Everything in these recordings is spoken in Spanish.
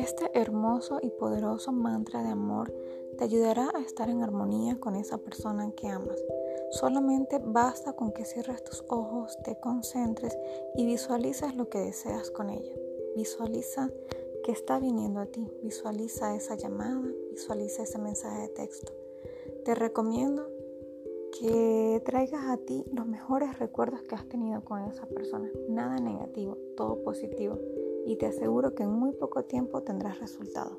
Este hermoso y poderoso mantra de amor te ayudará a estar en armonía con esa persona que amas. Solamente basta con que cierres tus ojos, te concentres y visualices lo que deseas con ella. Visualiza que está viniendo a ti. Visualiza esa llamada, visualiza ese mensaje de texto. Te recomiendo que traigas a ti los mejores recuerdos que has tenido con esa persona. Nada negativo, todo positivo. Y te aseguro que en muy poco tiempo tendrás resultados.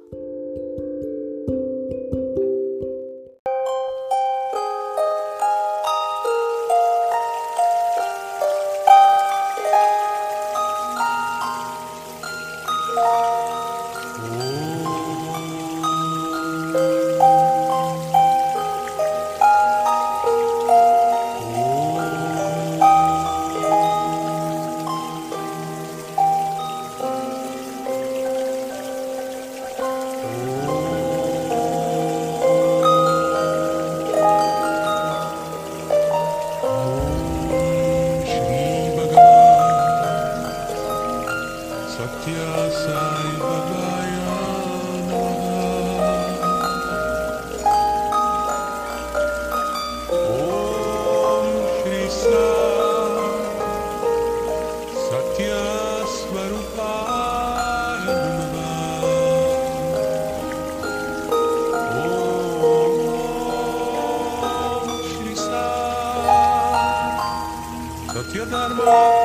Bye.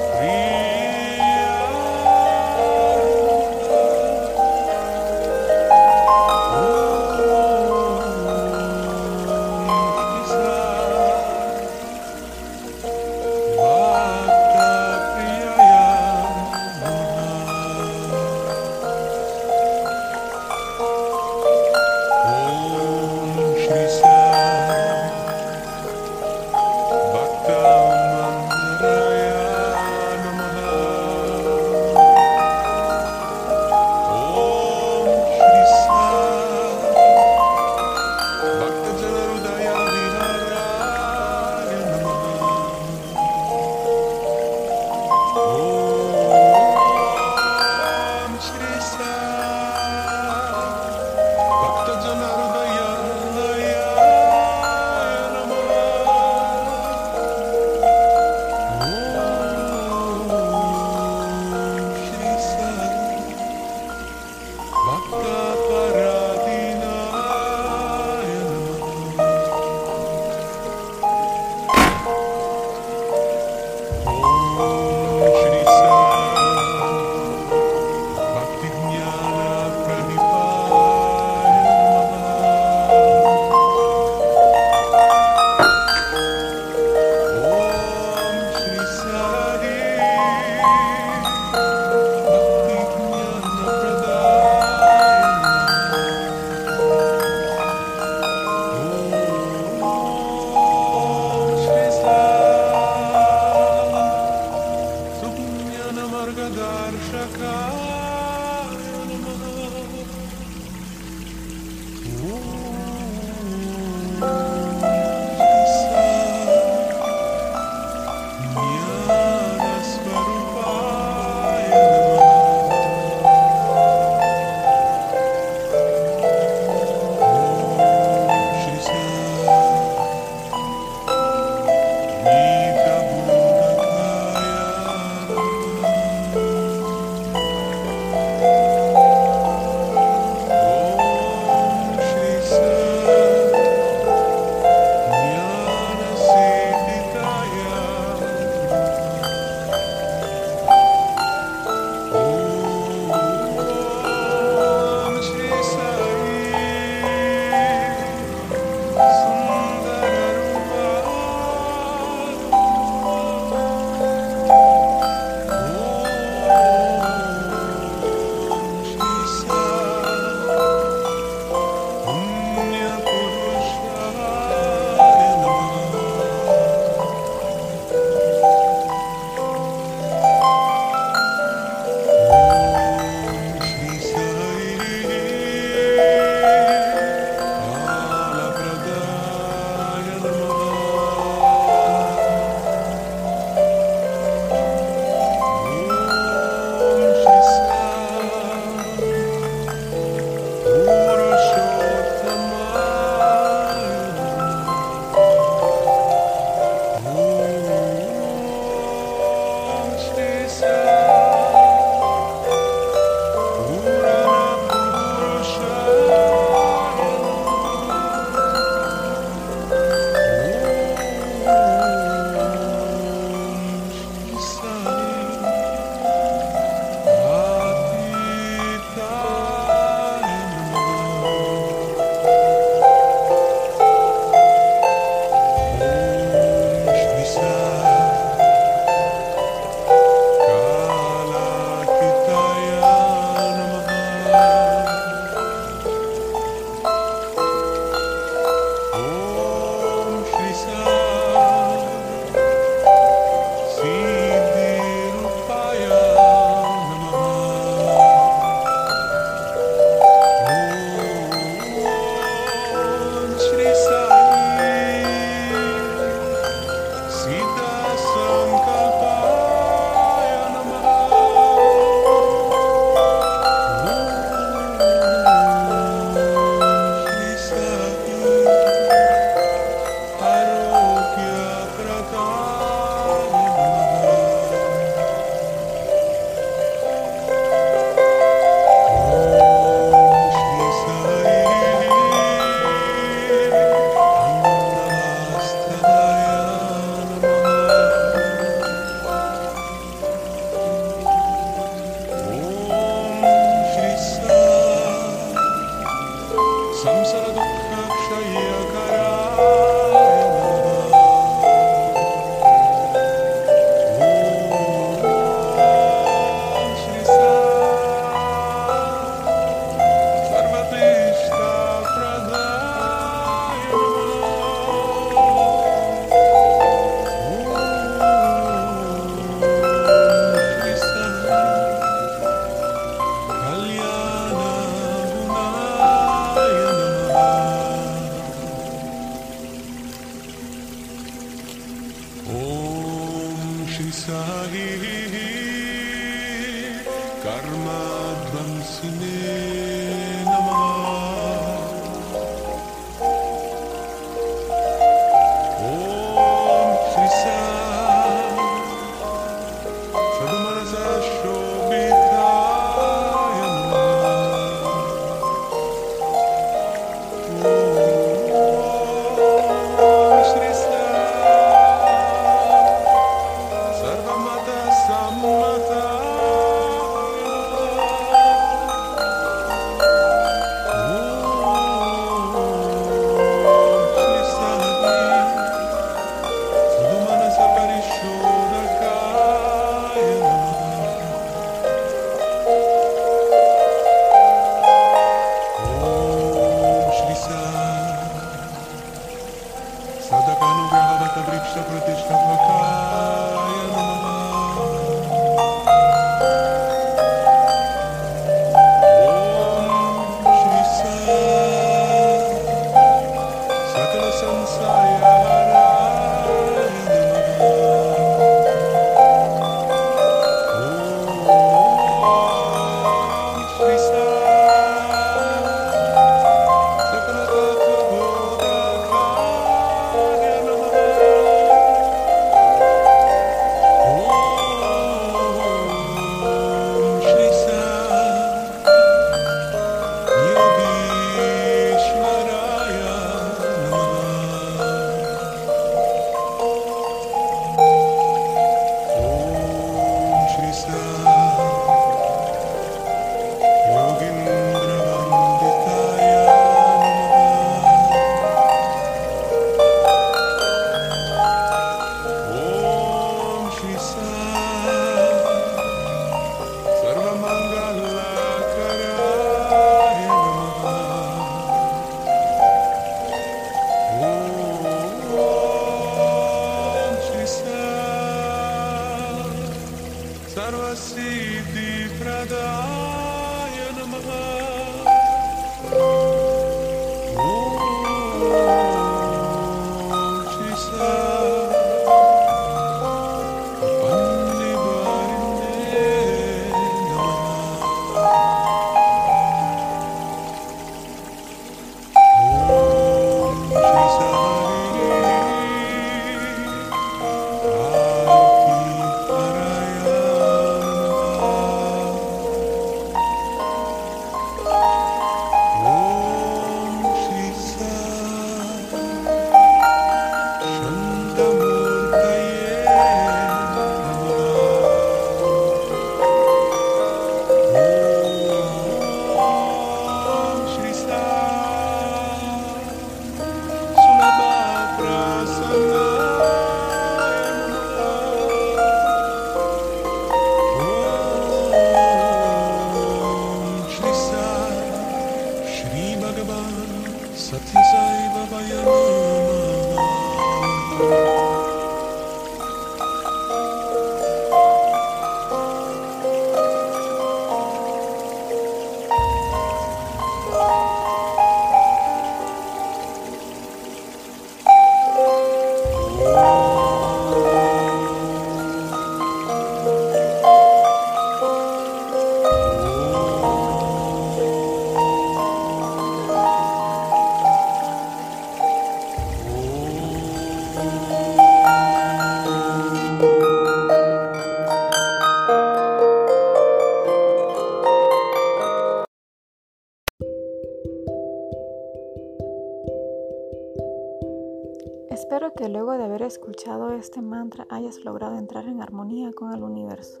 hayas logrado entrar en armonía con el universo.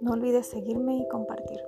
No olvides seguirme y compartir.